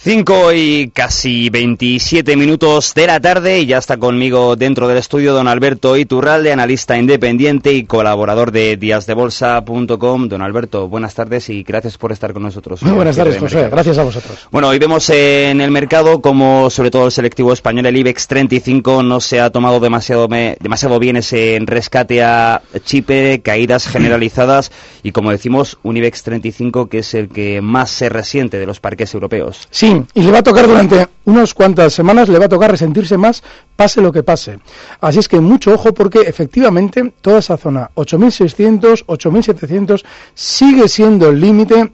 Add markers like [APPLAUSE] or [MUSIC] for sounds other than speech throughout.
5 y casi 27 minutos de la tarde y ya está conmigo dentro del estudio don Alberto Iturralde, analista independiente y colaborador de díasdebolsa.com. Don Alberto, buenas tardes y gracias por estar con nosotros. Muy buenas tardes, José. Gracias a vosotros. Bueno, hoy vemos en el mercado como sobre todo el selectivo español, el IBEX 35, no se ha tomado demasiado, demasiado bien ese rescate a Chipre, caídas generalizadas y como decimos, un IBEX 35 que es el que más se resiente de los parques europeos. Sí, y le va a tocar durante unas cuantas semanas, le va a tocar resentirse más, pase lo que pase. Así es que mucho ojo porque efectivamente toda esa zona, 8.600, 8.700, sigue siendo el límite.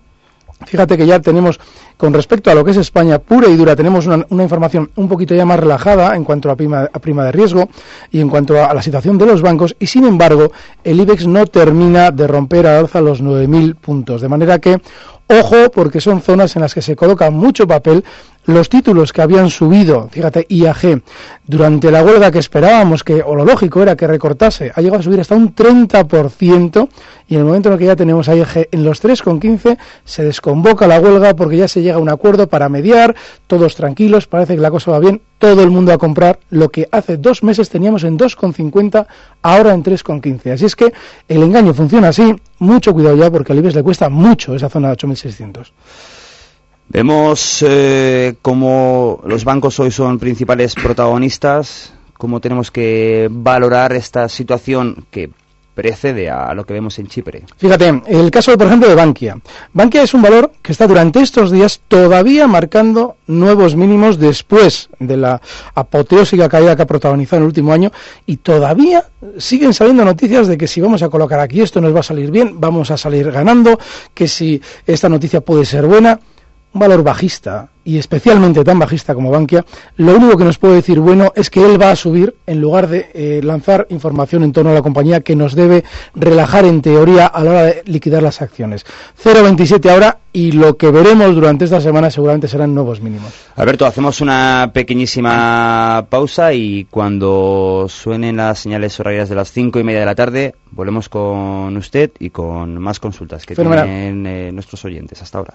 Fíjate que ya tenemos, con respecto a lo que es España pura y dura, tenemos una, información un poquito ya más relajada en cuanto a prima, prima de riesgo y en cuanto a, la situación de los bancos. Y sin embargo, el IBEX no termina de romper a alza los 9.000 puntos. De manera que Ojo, porque son zonas en las que se coloca mucho papel. Los títulos que habían subido, fíjate, IAG, durante la huelga que esperábamos, que, o lo lógico era que recortase, ha llegado a subir hasta un 30%, y en el momento en el que ya tenemos a IAG en los 3,15, se desconvoca la huelga porque ya se llega a un acuerdo para mediar, todos tranquilos, parece que la cosa va bien, todo el mundo a comprar lo que hace dos meses teníamos en 2,50, ahora en 3,15. Así es que el engaño funciona así, mucho cuidado ya porque al IBEX le cuesta mucho esa zona de 8.600. Vemos eh, cómo los bancos hoy son principales protagonistas, cómo tenemos que valorar esta situación que precede a lo que vemos en Chipre. Fíjate, el caso, por ejemplo, de Bankia. Bankia es un valor que está durante estos días todavía marcando nuevos mínimos después de la apoteósica caída que ha protagonizado en el último año y todavía siguen saliendo noticias de que si vamos a colocar aquí esto nos va a salir bien, vamos a salir ganando, que si esta noticia puede ser buena un valor bajista y especialmente tan bajista como Bankia, lo único que nos puede decir bueno es que él va a subir en lugar de eh, lanzar información en torno a la compañía que nos debe relajar en teoría a la hora de liquidar las acciones. 0,27 ahora y lo que veremos durante esta semana seguramente serán nuevos mínimos. Alberto, hacemos una pequeñísima pausa y cuando suenen las señales horarias de las cinco y media de la tarde volvemos con usted y con más consultas que tienen eh, nuestros oyentes. Hasta ahora.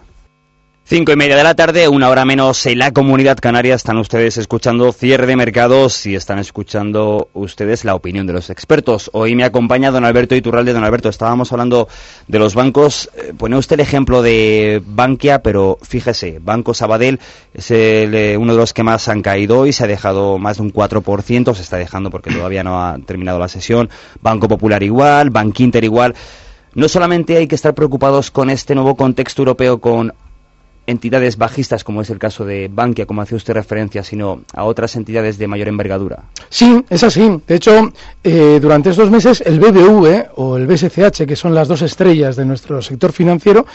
Cinco y media de la tarde, una hora menos en la comunidad canaria. Están ustedes escuchando cierre de mercados y están escuchando ustedes la opinión de los expertos. Hoy me acompaña don Alberto Iturralde. Don Alberto, estábamos hablando de los bancos. Eh, pone usted el ejemplo de Bankia, pero fíjese, Banco Sabadell es eh, uno de los que más han caído y se ha dejado más de un 4%. Se está dejando porque todavía no ha terminado la sesión. Banco Popular igual, Bankinter igual. No solamente hay que estar preocupados con este nuevo contexto europeo con entidades bajistas, como es el caso de Bankia, como hace usted referencia, sino a otras entidades de mayor envergadura. Sí, es así. De hecho, eh, durante estos meses el BBV o el BSCH, que son las dos estrellas de nuestro sector financiero,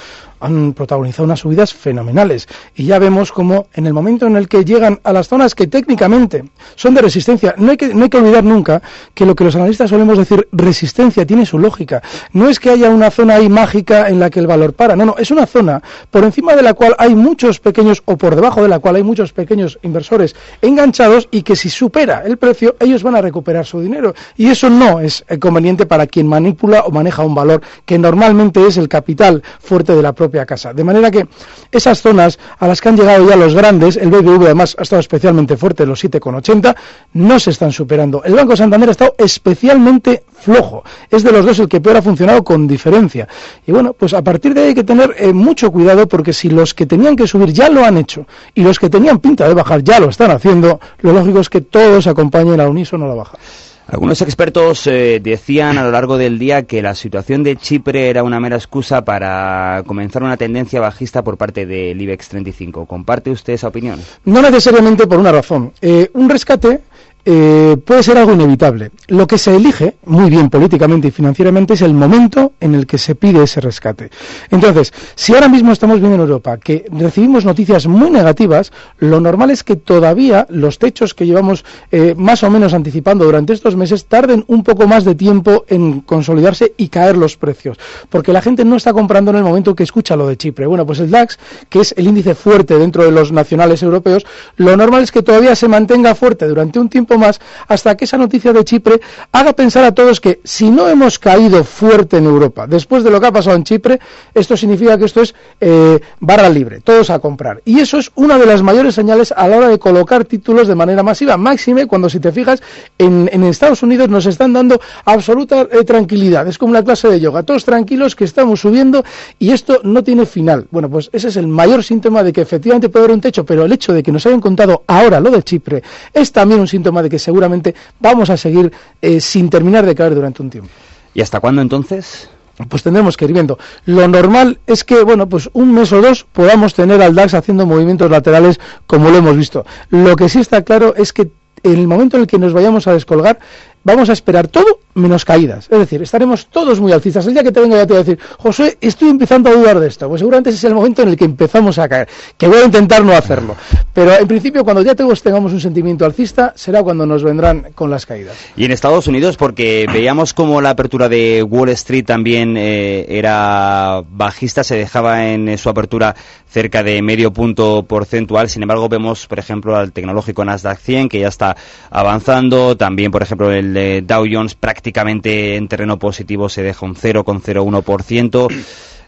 han protagonizado unas subidas fenomenales. Y ya vemos como en el momento en el que llegan a las zonas que técnicamente son de resistencia, no hay que, no hay que olvidar nunca que lo que los analistas solemos decir resistencia tiene su lógica. No es que haya una zona ahí mágica en la que el valor para, no, no, es una zona por encima de la cual hay muchos pequeños, o por debajo de la cual hay muchos pequeños inversores enganchados y que si supera el precio, ellos van a recuperar su dinero. Y eso no es conveniente para quien manipula o maneja un valor que normalmente es el capital fuerte de la propia casa. De manera que esas zonas a las que han llegado ya los grandes, el BBV además ha estado especialmente fuerte, los 7,80, no se están superando. El Banco Santander ha estado especialmente flojo. Es de los dos el que peor ha funcionado con diferencia. Y bueno, pues a partir de ahí hay que tener eh, mucho cuidado porque si los que tenían que subir ya lo han hecho y los que tenían pinta de bajar ya lo están haciendo, lo lógico es que todos acompañen al unísono a la baja. Algunos expertos eh, decían a lo largo del día que la situación de Chipre era una mera excusa para comenzar una tendencia bajista por parte del IBEX 35. ¿Comparte usted esa opinión? No necesariamente por una razón. Eh, un rescate eh, puede ser algo inevitable. Lo que se elige, muy bien políticamente y financieramente, es el momento en el que se pide ese rescate. Entonces, si ahora mismo estamos viendo en Europa que recibimos noticias muy negativas, lo normal es que todavía los techos que llevamos eh, más o menos anticipando durante estos meses tarden un poco más de tiempo en consolidarse y caer los precios. Porque la gente no está comprando en el momento que escucha lo de Chipre. Bueno, pues el DAX, que es el índice fuerte dentro de los nacionales europeos, lo normal es que todavía se mantenga fuerte durante un tiempo más hasta que esa noticia de Chipre haga pensar a todos que si no hemos caído fuerte en Europa después de lo que ha pasado en Chipre, esto significa que esto es eh, barra libre, todos a comprar. Y eso es una de las mayores señales a la hora de colocar títulos de manera masiva. Máxime cuando si te fijas en, Estados Unidos nos están dando absoluta eh, tranquilidad. Es como una clase de yoga. Todos tranquilos que estamos subiendo y esto no tiene final. Bueno, pues ese es el mayor síntoma de que efectivamente puede haber un techo, pero el hecho de que nos hayan contado ahora lo de Chipre es también un síntoma de que seguramente vamos a seguir eh, sin terminar de caer durante un tiempo. ¿Y hasta cuándo entonces? Pues tendremos que ir viendo. Lo normal es que, bueno, pues un mes o dos podamos tener al DAX haciendo movimientos laterales como lo hemos visto. Lo que sí está claro es que en el momento en el que nos vayamos a descolgar, vamos a esperar todo menos caídas. Es decir, estaremos todos muy alcistas. El día que te venga ya te voy a decir, José, estoy empezando a dudar de esto. Pues seguramente ese es el momento en el que empezamos a caer. Que voy a intentar no hacerlo. Pero en principio, cuando ya todos tengamos un sentimiento alcista, será cuando nos vendrán con las caídas. Y en Estados Unidos, porque veíamos como la apertura de Wall Street también eh, era bajista, se dejaba en su apertura cerca de medio punto porcentual. Sin embargo, vemos, por ejemplo, al tecnológico Nasdaq 100, que ya está avanzando. También, por ejemplo, el Dow Jones prácticamente en terreno positivo se deja un 0,01%.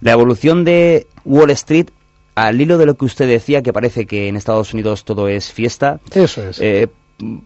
La evolución de Wall Street al hilo de lo que usted decía, que parece que en Estados Unidos todo es fiesta. Eso es. Eh,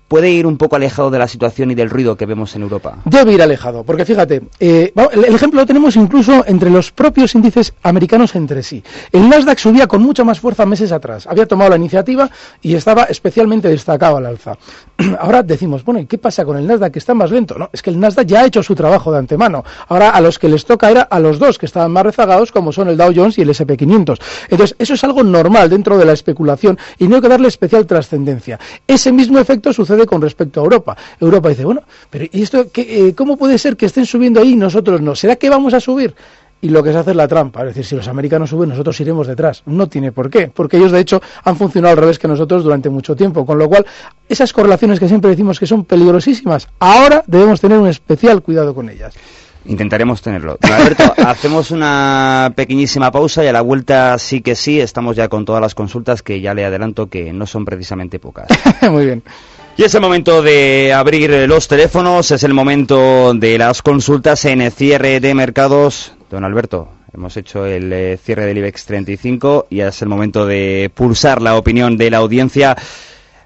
puede ir un poco alejado de la situación y del ruido que vemos en Europa. Debe ir alejado, porque fíjate, eh, el ejemplo lo tenemos incluso entre los propios índices americanos entre sí. El Nasdaq subía con mucha más fuerza meses atrás, había tomado la iniciativa y estaba especialmente destacado al alza. [CLEARS THROAT] Ahora decimos, bueno, ¿y qué pasa con el Nasdaq que está más lento? No, es que el Nasdaq ya ha hecho su trabajo de antemano. Ahora a los que les toca era a los dos que estaban más rezagados, como son el Dow Jones y el SP500. Entonces, eso es algo normal dentro de la especulación y no hay que darle especial trascendencia. Ese mismo efecto sucede con respecto a Europa. Europa dice, bueno, pero ¿y esto eh, cómo puede ser que estén subiendo ahí y nosotros no? ¿Será que vamos a subir? y lo que se hace es la trampa. Es decir, si los americanos suben, nosotros iremos detrás. No tiene por qué, porque ellos de hecho han funcionado al revés que nosotros durante mucho tiempo. Con lo cual, esas correlaciones que siempre decimos que son peligrosísimas, ahora debemos tener un especial cuidado con ellas. Intentaremos tenerlo. [LAUGHS] Alberto, hacemos una pequeñísima pausa y a la vuelta sí que sí, estamos ya con todas las consultas que ya le adelanto que no son precisamente pocas. [LAUGHS] Muy bien. Y es el momento de abrir los teléfonos, es el momento de las consultas en el cierre de mercados. Don Alberto, hemos hecho el eh, cierre del IBEX 35 y es el momento de pulsar la opinión de la audiencia.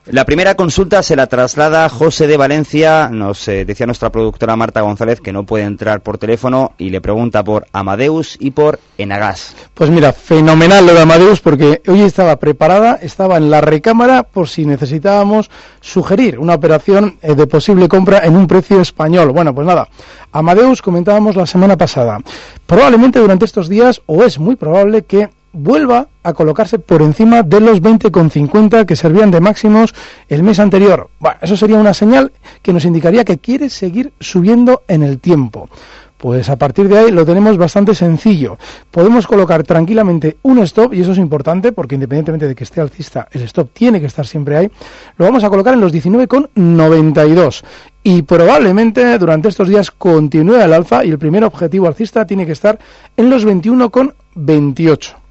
La primera consulta se la traslada José de Valencia. Nos eh, decía nuestra productora Marta González que no puede entrar por teléfono y le pregunta por Amadeus y por Enagas. Pues mira, fenomenal lo de Amadeus porque hoy estaba preparada, estaba en la recámara por si necesitábamos sugerir una operación eh, de posible compra en un precio español. Bueno, pues nada, Amadeus comentábamos la semana pasada. Probablemente durante estos días, o es muy probable que vuelva a colocarse por encima de los 20,50 que servían de máximos el mes anterior. Eso sería una señal que nos indicaría que quiere seguir subiendo en el tiempo. Pues a partir de ahí lo tenemos bastante sencillo. Podemos colocar tranquilamente un stop, y eso es importante porque independientemente de que esté alcista, el stop tiene que estar siempre ahí. Lo vamos a colocar en los 19,92. Y probablemente durante estos días continúe el alza y el primer objetivo alcista tiene que estar en los 21,28.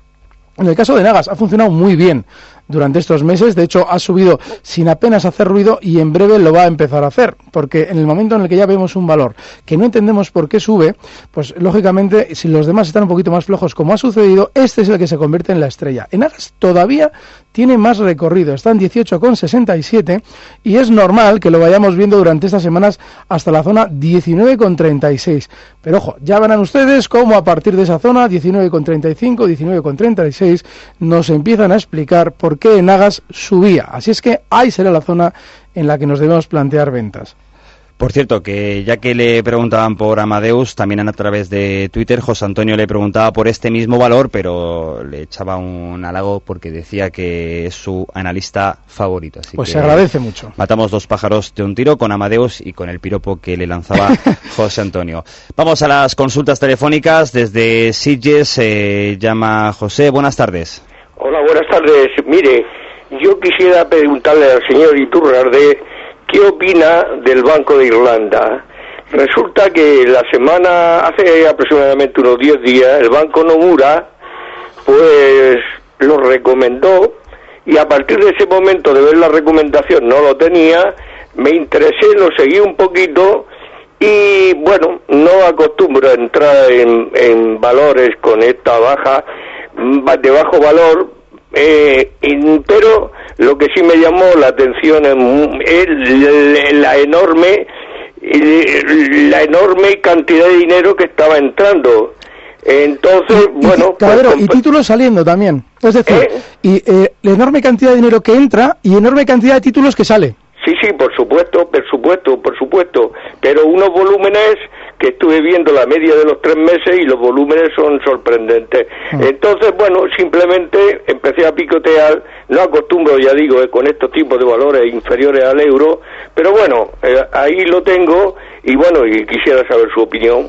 En el caso de Nagas ha funcionado muy bien durante estos meses. De hecho, ha subido sin apenas hacer ruido y en breve lo va a empezar a hacer. Porque en el momento en el que ya vemos un valor que no entendemos por qué sube, pues lógicamente, si los demás están un poquito más flojos, como ha sucedido, este es el que se convierte en la estrella. En Agas todavía tiene más recorrido, está en 18,67 y es normal que lo vayamos viendo durante estas semanas hasta la zona 19,36. Pero ojo, ya verán ustedes cómo a partir de esa zona 19,35, 19,36 nos empiezan a explicar por qué Nagas subía. Así es que ahí será la zona en la que nos debemos plantear ventas. Por cierto, que ya que le preguntaban por Amadeus, también a través de Twitter, José Antonio le preguntaba por este mismo valor, pero le echaba un halago porque decía que es su analista favorito. Así pues se agradece mucho. Matamos dos pájaros de un tiro con Amadeus y con el piropo que le lanzaba [LAUGHS] José Antonio. Vamos a las consultas telefónicas. Desde Sitges se llama José. Buenas tardes. Hola, buenas tardes. Mire, yo quisiera preguntarle al señor Iturrarde ¿Qué opina del Banco de Irlanda? Resulta que la semana, hace aproximadamente unos 10 días, el Banco Nomura, pues lo recomendó y a partir de ese momento de ver la recomendación no lo tenía, me interesé, lo seguí un poquito y bueno, no acostumbro a entrar en, en valores con esta baja, de bajo valor, eh, pero lo que sí me llamó la atención es la enorme la enorme cantidad de dinero que estaba entrando. Entonces, bueno... y títulos saliendo también. Es decir, ¿Eh? y eh, la enorme cantidad de dinero que entra y enorme cantidad de títulos que sale. Sí, sí, por supuesto, por supuesto, por supuesto. Pero unos volúmenes que estuve viendo la media de los tres meses y los volúmenes son sorprendentes. Ah. Entonces, bueno, simplemente empecé a picotear, no acostumbro, ya digo, eh, con estos tipos de valores inferiores al euro, pero bueno, eh, ahí lo tengo y bueno, y quisiera saber su opinión.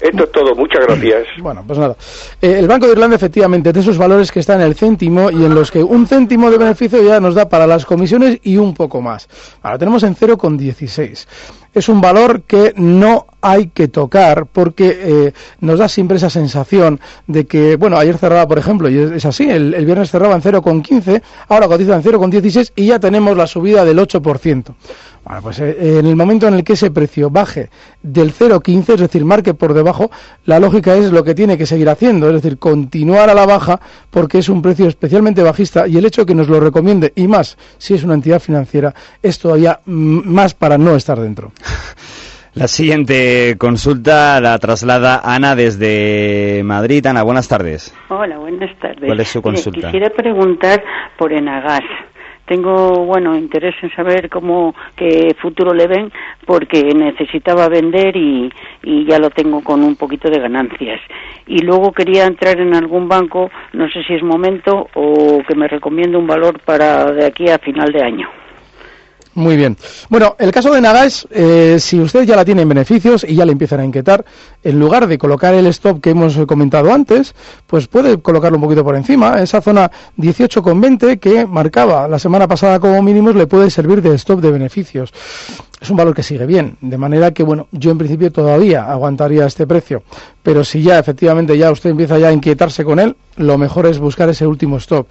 Esto es todo, muchas gracias. [CLEARS THROAT] Bueno, pues nada. Eh, el Banco de Irlanda, efectivamente, de esos valores que están en el céntimo y en los que un céntimo de beneficio ya nos da para las comisiones y un poco más. Ahora tenemos en 0,16. Es un valor que no hay que tocar porque eh, nos da siempre esa sensación de que, bueno, ayer cerraba, por ejemplo, y es, así, el, el, viernes cerraba en 0,15, ahora cotiza en 0,16 y ya tenemos la subida del 8%. Bueno, pues eh, en el momento en el que ese precio baje del 0,15, es decir, marque por debajo, la lógica es lo que tiene que seguir haciendo, es decir, continuar a la baja porque es un precio especialmente bajista y el hecho de que nos lo recomiende, y más si es una entidad financiera, es todavía más para no estar dentro. [LAUGHS] La siguiente consulta la traslada Ana desde Madrid. Ana, buenas tardes. Hola, buenas tardes. ¿Cuál es su consulta? quisiera preguntar por Enagas tengo bueno interés en saber cómo qué futuro le ven porque necesitaba vender y, y ya lo tengo con un poquito de ganancias. Y luego quería entrar en algún banco no sé si es momento o que me recomiende un valor para de aquí a final de año muy bien. Bueno, el caso de Nagas, eh, si usted ya la tiene en beneficios y ya le empiezan a inquietar, en lugar de colocar el stop que hemos comentado antes, pues puede colocarlo un poquito por encima. Esa zona 18,20 que marcaba la semana pasada como mínimos le puede servir de stop de beneficios. Es un valor que sigue bien, de manera que, bueno, yo en principio todavía aguantaría este precio. Pero si ya efectivamente ya usted empieza ya a inquietarse con él, lo mejor es buscar ese último stop.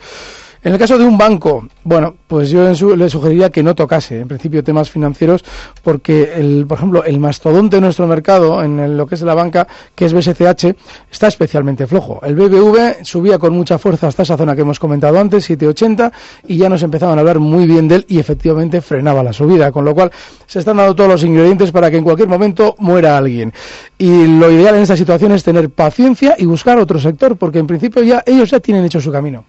En el caso de un banco, bueno, pues yo le sugeriría que no tocase, en principio, temas financieros, porque, el, por ejemplo, el mastodonte de nuestro mercado, en lo que es la banca, que es BSCH, está especialmente flojo. El BBV subía con mucha fuerza hasta esa zona que hemos comentado antes, 780, y ya nos empezaban a hablar muy bien de él y efectivamente frenaba la subida, con lo cual se están dando todos los ingredientes para que en cualquier momento muera alguien. Y lo ideal en esta situación es tener paciencia y buscar otro sector, porque en principio ya ellos ya tienen hecho su camino.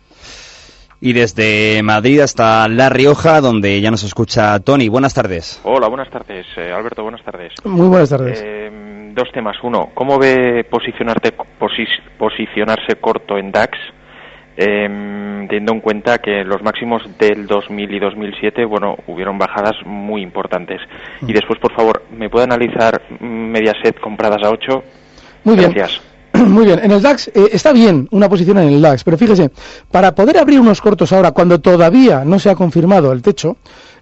Y desde Madrid hasta La Rioja, donde ya nos escucha Tony. Buenas tardes. Hola, buenas tardes. Eh, Alberto, buenas tardes. Muy buenas tardes. Eh, dos temas. Uno, ¿cómo ve posicionarte, posicionarse corto en DAX? Eh, teniendo en cuenta que los máximos del 2000 y 2007, bueno, hubieron bajadas muy importantes. Mm. Y después, por favor, ¿me puede analizar Mediaset compradas a 8? Muy Gracias. bien. [CLEARS THROAT] Muy bien, en el DAX eh, está bien una posición en el DAX, pero fíjese, para poder abrir unos cortos ahora, cuando todavía no se ha confirmado el techo,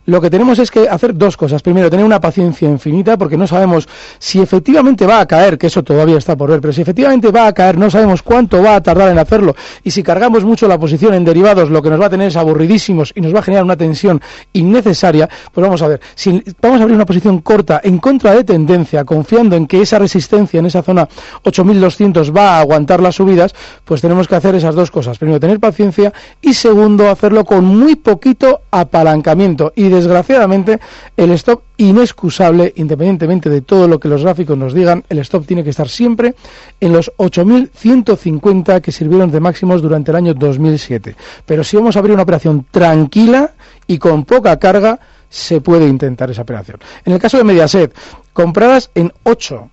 lo que tenemos es que hacer dos cosas. Primero, tener una paciencia infinita, porque no sabemos si efectivamente va a caer, que eso todavía está por ver, pero si efectivamente va a caer, no sabemos cuánto va a tardar en hacerlo. Y si cargamos mucho la posición en derivados, lo que nos va a tener es aburridísimos y nos va a generar una tensión innecesaria, pues vamos a ver, si vamos a abrir una posición corta en contra de tendencia, confiando en que esa resistencia en esa zona 8200 va a aguantar las subidas, pues tenemos que hacer esas dos cosas. Primero, tener paciencia y segundo, hacerlo con muy poquito apalancamiento. Y desgraciadamente el stop inexcusable, independientemente de todo lo que los gráficos nos digan, el stop tiene que estar siempre en los 8.150 que sirvieron de máximos durante el año 2007. Pero si vamos a abrir una operación tranquila y con poca carga, se puede intentar esa operación. En el caso de Mediaset, compradas en 8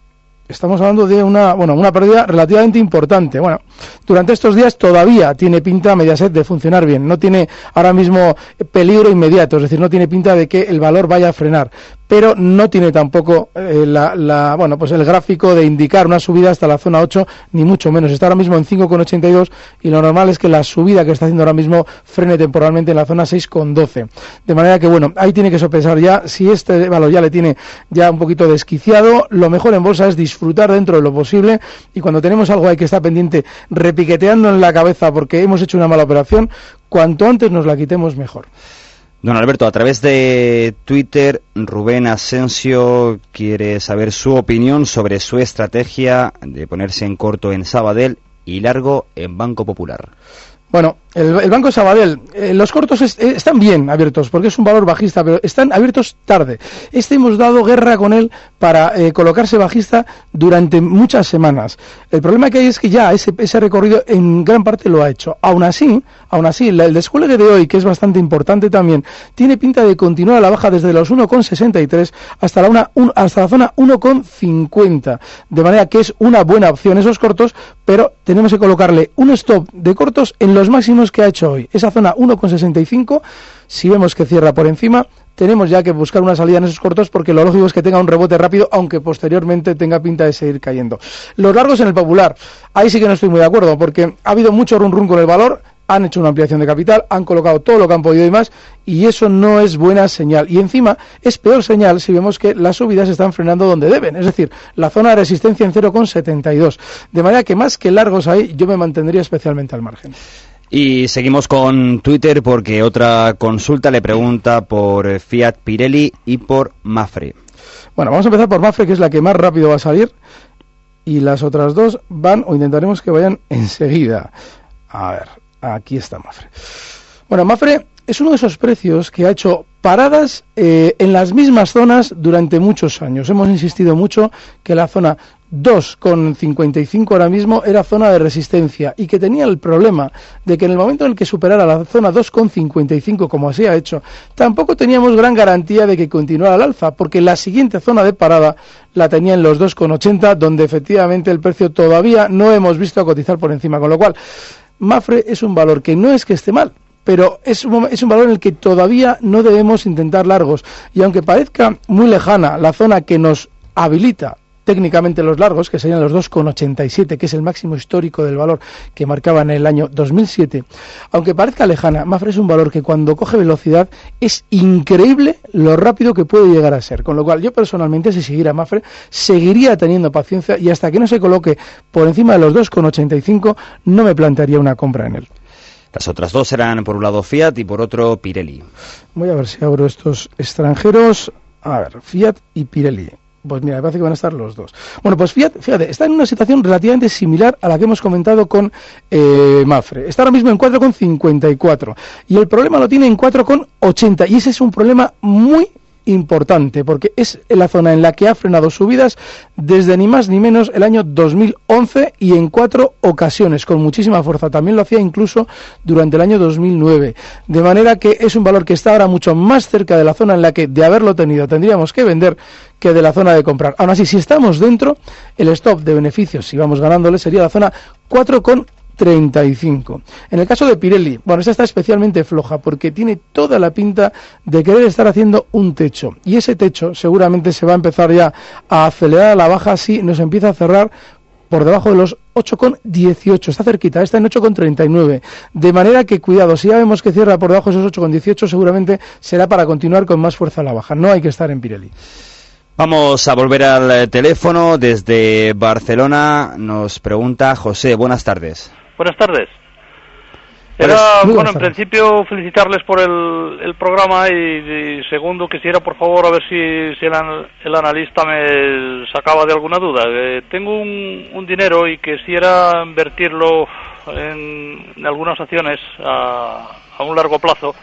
estamos hablando de una, bueno, una pérdida relativamente importante. Bueno, durante estos días todavía tiene pinta Mediaset de funcionar bien. No tiene ahora mismo peligro inmediato, es decir, no tiene pinta de que el valor vaya a frenar pero no tiene tampoco eh, la, bueno, pues el gráfico de indicar una subida hasta la zona 8, ni mucho menos. Está ahora mismo en 5,82 y lo normal es que la subida que está haciendo ahora mismo frene temporalmente en la zona 6,12. De manera que, bueno, ahí tiene que sopesar ya, si este valor ya le tiene ya un poquito desquiciado, lo mejor en bolsa es disfrutar dentro de lo posible y cuando tenemos algo ahí que está pendiente repiqueteando en la cabeza porque hemos hecho una mala operación, cuanto antes nos la quitemos mejor. Don Alberto, a través de Twitter, Rubén Asensio quiere saber su opinión sobre su estrategia de ponerse en corto en Sabadell y largo en Banco Popular. Bueno, el, Banco Sabadell, eh, los cortos eh, están bien abiertos porque es un valor bajista, pero están abiertos tarde. Este hemos dado guerra con él para eh, colocarse bajista durante muchas semanas. El problema que hay es que ya ese, ese recorrido en gran parte lo ha hecho. Aún así, aún así, el descuelgue de hoy, que es bastante importante también, tiene pinta de continuar a la baja desde los 1,63 hasta la, hasta la zona 1,50. De manera que es una buena opción esos cortos, pero tenemos que colocarle un stop de cortos en los máximos que ha hecho hoy. Esa zona 1,65, si vemos que cierra por encima, tenemos ya que buscar una salida en esos cortos porque lo lógico es que tenga un rebote rápido, aunque posteriormente tenga pinta de seguir cayendo. Los largos en el popular, ahí sí que no estoy muy de acuerdo porque ha habido mucho run run con el valor, han hecho una ampliación de capital, han colocado todo lo que han podido y más, y eso no es buena señal. Y encima es peor señal si vemos que las subidas están frenando donde deben, es decir, la zona de resistencia en 0,72. De manera que más que largos ahí, yo me mantendría especialmente al margen. Y seguimos con Twitter porque otra consulta le pregunta por Fiat Pirelli y por Mafre. Bueno, vamos a empezar por Mafre, que es la que más rápido va a salir. Y las otras dos van, o intentaremos que vayan enseguida. A ver, aquí está Mafre. Bueno, Mafre es uno de esos precios que ha hecho paradas eh, en las mismas zonas durante muchos años. Hemos insistido mucho que la zona 2,55 ahora mismo era zona de resistencia y que tenía el problema de que en el momento en el que superara la zona 2,55 como así ha hecho, tampoco teníamos gran garantía de que continuara al alza, porque la siguiente zona de parada la tenía en los 2,80 donde efectivamente el precio todavía no hemos visto cotizar por encima, con lo cual Mafre es un valor que no es que esté mal, pero es un, es un, valor en el que todavía no debemos intentar largos. Y aunque parezca muy lejana la zona que nos habilita técnicamente los largos, que serían los 2,87, que es el máximo histórico del valor que marcaba en el año 2007, aunque parezca lejana, Mafre es un valor que cuando coge velocidad es increíble lo rápido que puede llegar a ser. Con lo cual, yo personalmente, si siguiera Mafre, seguiría teniendo paciencia y hasta que no se coloque por encima de los 2,85, no me plantearía una compra en él. Las otras dos serán por un lado Fiat y por otro Pirelli. Voy a ver si abro estos extranjeros. A ver, Fiat y Pirelli. Pues mira, me parece que van a estar los dos. Bueno, pues fíjate, fíjate, está en una situación relativamente similar a la que hemos comentado con eh, Mafre. Está ahora mismo en 4,54 y el problema lo tiene en 4,80 y ese es un problema muy importante porque es la zona en la que ha frenado subidas desde ni más ni menos el año 2011 y en cuatro ocasiones con muchísima fuerza. También lo hacía incluso durante el año 2009. De manera que es un valor que está ahora mucho más cerca de la zona en la que de haberlo tenido tendríamos que vender que de la zona de comprar. Aún así, si estamos dentro, el stop de beneficios, si vamos ganándole, sería la zona 4,35. En el caso de Pirelli, bueno, esta está especialmente floja porque tiene toda la pinta de querer estar haciendo un techo. Y ese techo seguramente se va a empezar ya a acelerar a la baja si nos empieza a cerrar por debajo de los 8,18, está cerquita, está en 8,39. De manera que, cuidado, si ya vemos que cierra por debajo de esos 8,18, seguramente será para continuar con más fuerza a la baja. No hay que estar en Pirelli. Vamos a volver al eh, teléfono. Desde Barcelona nos pregunta José. Buenas tardes. Buenas tardes. Era, bueno, en principio felicitarles por el, programa y, segundo quisiera por favor a ver si, si el, analista me sacaba de alguna duda. Eh, tengo un, dinero y quisiera invertirlo en, algunas acciones a, a un largo plazo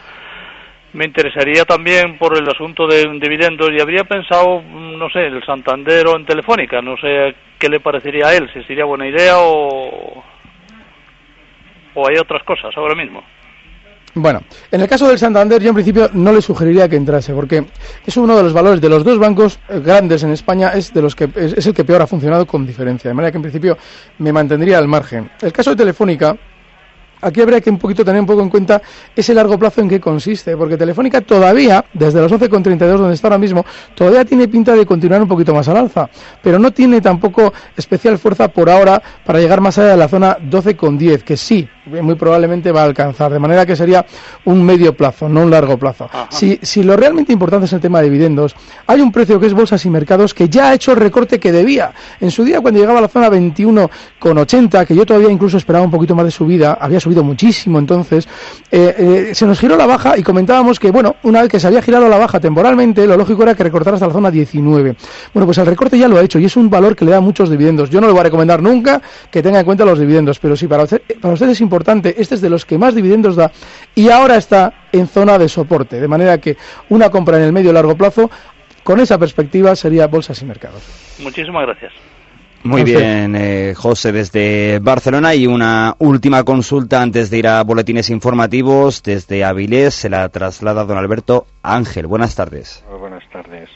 me interesaría también por el asunto de dividendos y habría pensado, mm, no sé, el Santander o en Telefónica, no sé qué le parecería a él, si sería buena idea o, o hay otras cosas ahora mismo. Bueno, en el caso del Santander yo en principio no le sugeriría que entrase porque es uno de los valores de los dos bancos grandes en España es de los que es, el que peor ha funcionado con diferencia, de manera que en principio me mantendría al margen. El caso de Telefónica aquí habría que un poquito tener un poco en cuenta ese largo plazo en qué consiste, porque Telefónica todavía, desde los 11,32 donde está ahora mismo, todavía tiene pinta de continuar un poquito más al alza, pero no tiene tampoco especial fuerza por ahora para llegar más allá de la zona 12,10, que sí, muy probablemente va a alcanzar, de manera que sería un medio plazo, no un largo plazo. Si, si, lo realmente importante es el tema de dividendos, hay un precio que es bolsas y mercados que ya ha hecho el recorte que debía. En su día, cuando llegaba a la zona 21,80, que yo todavía incluso esperaba un poquito más de subida, había subido muchísimo entonces, eh, eh, se nos giró la baja y comentábamos que, bueno, una vez que se había girado la baja temporalmente, lo lógico era que recortara hasta la zona 19. Bueno, pues el recorte ya lo ha hecho y es un valor que le da muchos dividendos. Yo no le voy a recomendar nunca que tenga en cuenta los dividendos, pero sí, para, usted, para ustedes es importante, este es de los que más dividendos da y ahora está en zona de soporte, de manera que una compra en el medio y largo plazo, con esa perspectiva, sería bolsas y mercados. Muchísimas gracias. Muy bien, eh, José, desde Barcelona. Y una última consulta antes de ir a boletines informativos. Desde Avilés se la traslada don Alberto Ángel. Buenas tardes. buenas tardes.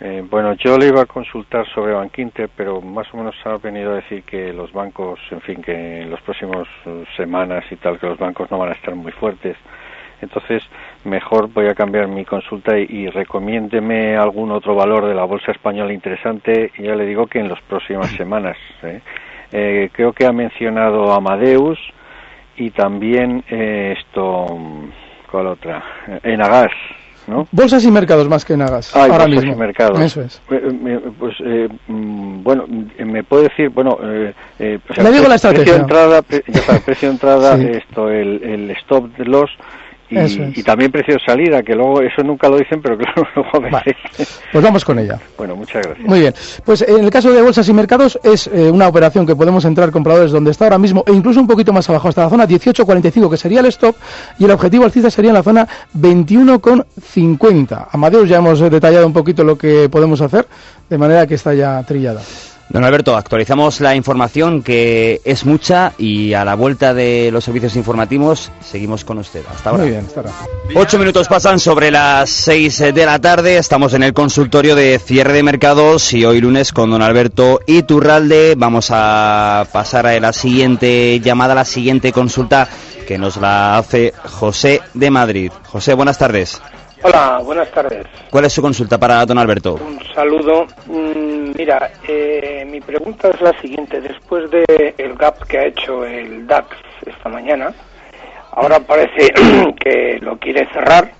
Eh, bueno, yo le iba a consultar sobre Bankinter, pero más o menos ha venido a decir que los bancos, en fin, que en las próximas eh, semanas y tal, que los bancos no van a estar muy fuertes. Entonces, mejor voy a cambiar mi consulta y, recomiéndeme algún otro valor de la bolsa española interesante. Y ya le digo que en las próximas [LAUGHS] semanas. ¿eh? creo que ha mencionado Amadeus y también esto, ¿cuál otra? Enagas. Bolsas y mercados más que Nagas. Ah, ahora mismo. Y mercados. Eso es. Eh, eh, pues, eh, mm, bueno, me puede decir, bueno, eh, Le digo la estrategia. Precio de entrada, precio de entrada, [LAUGHS] esto, el, el stop loss y, también precio de salida, que luego eso nunca lo dicen, pero [LAUGHS] claro, luego a Pues vamos con ella. Bueno, muchas gracias. Muy bien. Pues en el caso de bolsas y mercados es eh, una operación que podemos entrar compradores donde está ahora mismo, e incluso un poquito más abajo, hasta la zona 18.45, que sería el stop, y el objetivo alcista sería en la zona 21.50. Amadeus ya hemos detallado un poquito lo que podemos hacer, de manera que está ya trillada. Don Alberto, actualizamos la información que es mucha y a la vuelta de los servicios informativos seguimos con usted. Hasta ahora. Muy bien, hasta ahora. Ocho minutos pasan sobre las seis de la tarde. Estamos en el consultorio de cierre de mercados y hoy lunes con don Alberto Iturralde vamos a pasar a la siguiente llamada, la siguiente consulta que nos la hace José de Madrid. José, buenas tardes. Hola, buenas tardes. ¿Cuál es su consulta para don Alberto? Un saludo. Mira, eh, mi pregunta es la siguiente. Después del el gap que ha hecho el DAX esta mañana, ahora parece [CLEARS THROAT] que lo quiere cerrar.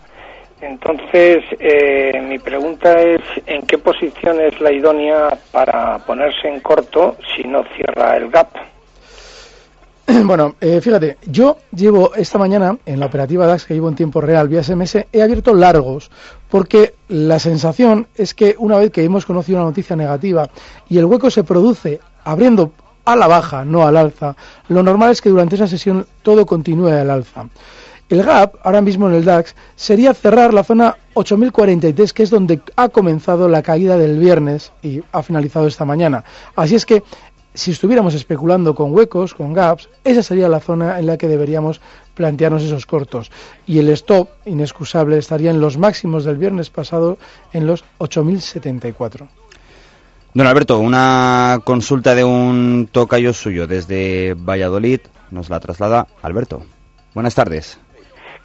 Entonces, eh, mi pregunta es, ¿en qué posición es la idónea para ponerse en corto si no cierra el gap? [CLEARS THROAT] Bueno, eh, fíjate, yo llevo esta mañana en la operativa DAX que llevo en tiempo real vía SMS, he abierto largos, porque la sensación es que una vez que hemos conocido una noticia negativa y el hueco se produce abriendo a la baja, no al alza, lo normal es que durante esa sesión todo continúe al alza. El gap, ahora mismo en el DAX, sería cerrar la zona 8043, que es donde ha comenzado la caída del viernes y ha finalizado esta mañana. Así es que si estuviéramos especulando con huecos, con gaps, esa sería la zona en la que deberíamos plantearnos esos cortos. Y el stop inexcusable estaría en los máximos del viernes pasado en los 8.074. Don Alberto, una consulta de un tocayo suyo desde Valladolid nos la traslada Alberto. Buenas tardes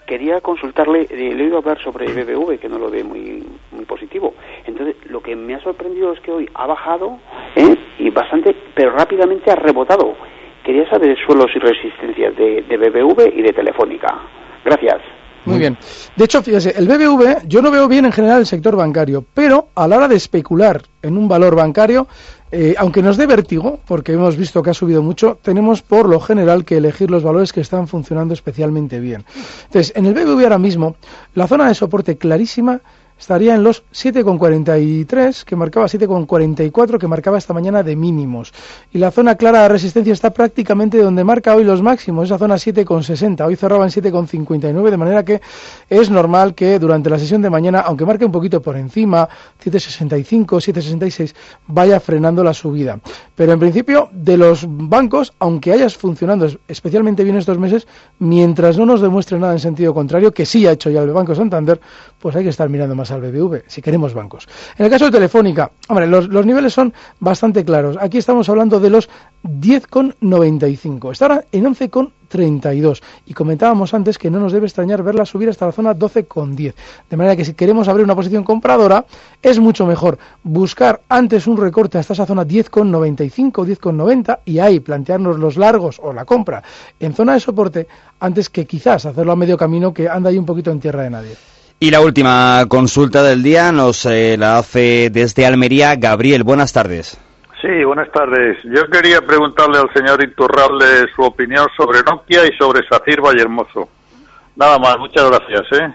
quería consultarle, eh, le he oído hablar sobre BBV, que no lo ve muy, muy positivo. Entonces, lo que me ha sorprendido es que hoy ha bajado ¿eh? y bastante, pero rápidamente ha rebotado. Quería saber suelos y resistencias de, de BBV y de Telefónica. Gracias. Muy bien. De hecho, fíjese, el BBV, yo no veo bien en general el sector bancario, pero a la hora de especular en un valor bancario, eh, aunque nos dé vértigo, porque hemos visto que ha subido mucho, tenemos por lo general que elegir los valores que están funcionando especialmente bien. Entonces, en el BBV ahora mismo, la zona de soporte clarísima estaría en los 7,43, que marcaba 7,44, que marcaba esta mañana de mínimos. Y la zona clara de resistencia está prácticamente donde marca hoy los máximos, esa zona 7,60. Hoy cerraba en 7,59, de manera que es normal que durante la sesión de mañana, aunque marque un poquito por encima, 7,65, 7,66, vaya frenando la subida. Pero en principio, de los bancos, aunque hayas funcionando especialmente bien estos meses, mientras no nos demuestre nada en sentido contrario, que sí ha hecho ya el Banco Santander, pues hay que estar mirando más al BBV, si queremos bancos. En el caso de Telefónica, hombre, los, los niveles son bastante claros. Aquí estamos hablando de los 10,95. Está ahora en 11,32. Y comentábamos antes que no nos debe extrañar verla subir hasta la zona 12,10. De manera que si queremos abrir una posición compradora, es mucho mejor buscar antes un recorte hasta esa zona 10,95 o 10,90 y ahí plantearnos los largos o la compra en zona de soporte antes que quizás hacerlo a medio camino que anda ahí un poquito en tierra de nadie. Y la última consulta del día nos eh, la hace desde Almería Gabriel. Buenas tardes. Sí, buenas tardes. Yo quería preguntarle al señor Iturralde su opinión sobre Nokia y sobre Sacir Vallehermoso. Nada más, muchas gracias. ¿eh?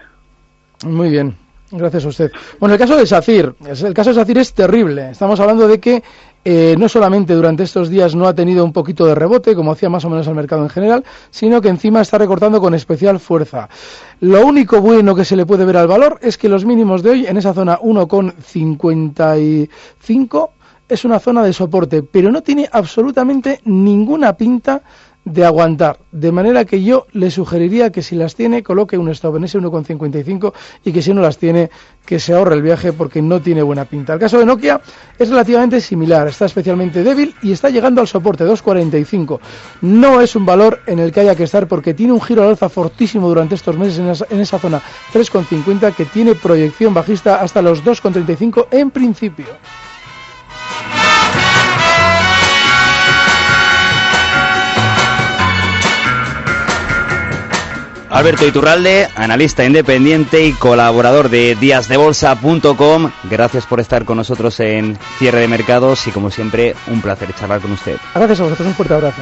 Muy bien, gracias a usted. Bueno, el caso de Sacir, el caso de Sacir es terrible. Estamos hablando de que eh, no solamente durante estos días no ha tenido un poquito de rebote, como hacía más o menos el mercado en general, sino que encima está recortando con especial fuerza. Lo único bueno que se le puede ver al valor es que los mínimos de hoy en esa zona 1,55 es una zona de soporte, pero no tiene absolutamente ninguna pinta de aguantar. De manera que yo le sugeriría que si las tiene, coloque un stop en ese 1,55 y que si no las tiene, que se ahorre el viaje porque no tiene buena pinta. El caso de Nokia es relativamente similar, está especialmente débil y está llegando al soporte 2,45. No es un valor en el que haya que estar porque tiene un giro al alza fortísimo durante estos meses en esa, en esa zona 3,50 que tiene proyección bajista hasta los 2,35 en principio. Alberto Iturralde, analista independiente y colaborador de díasdebolsa.com. Gracias por estar con nosotros en Cierre de Mercados y como siempre, un placer charlar con usted. Gracias a vosotros, un fuerte abrazo.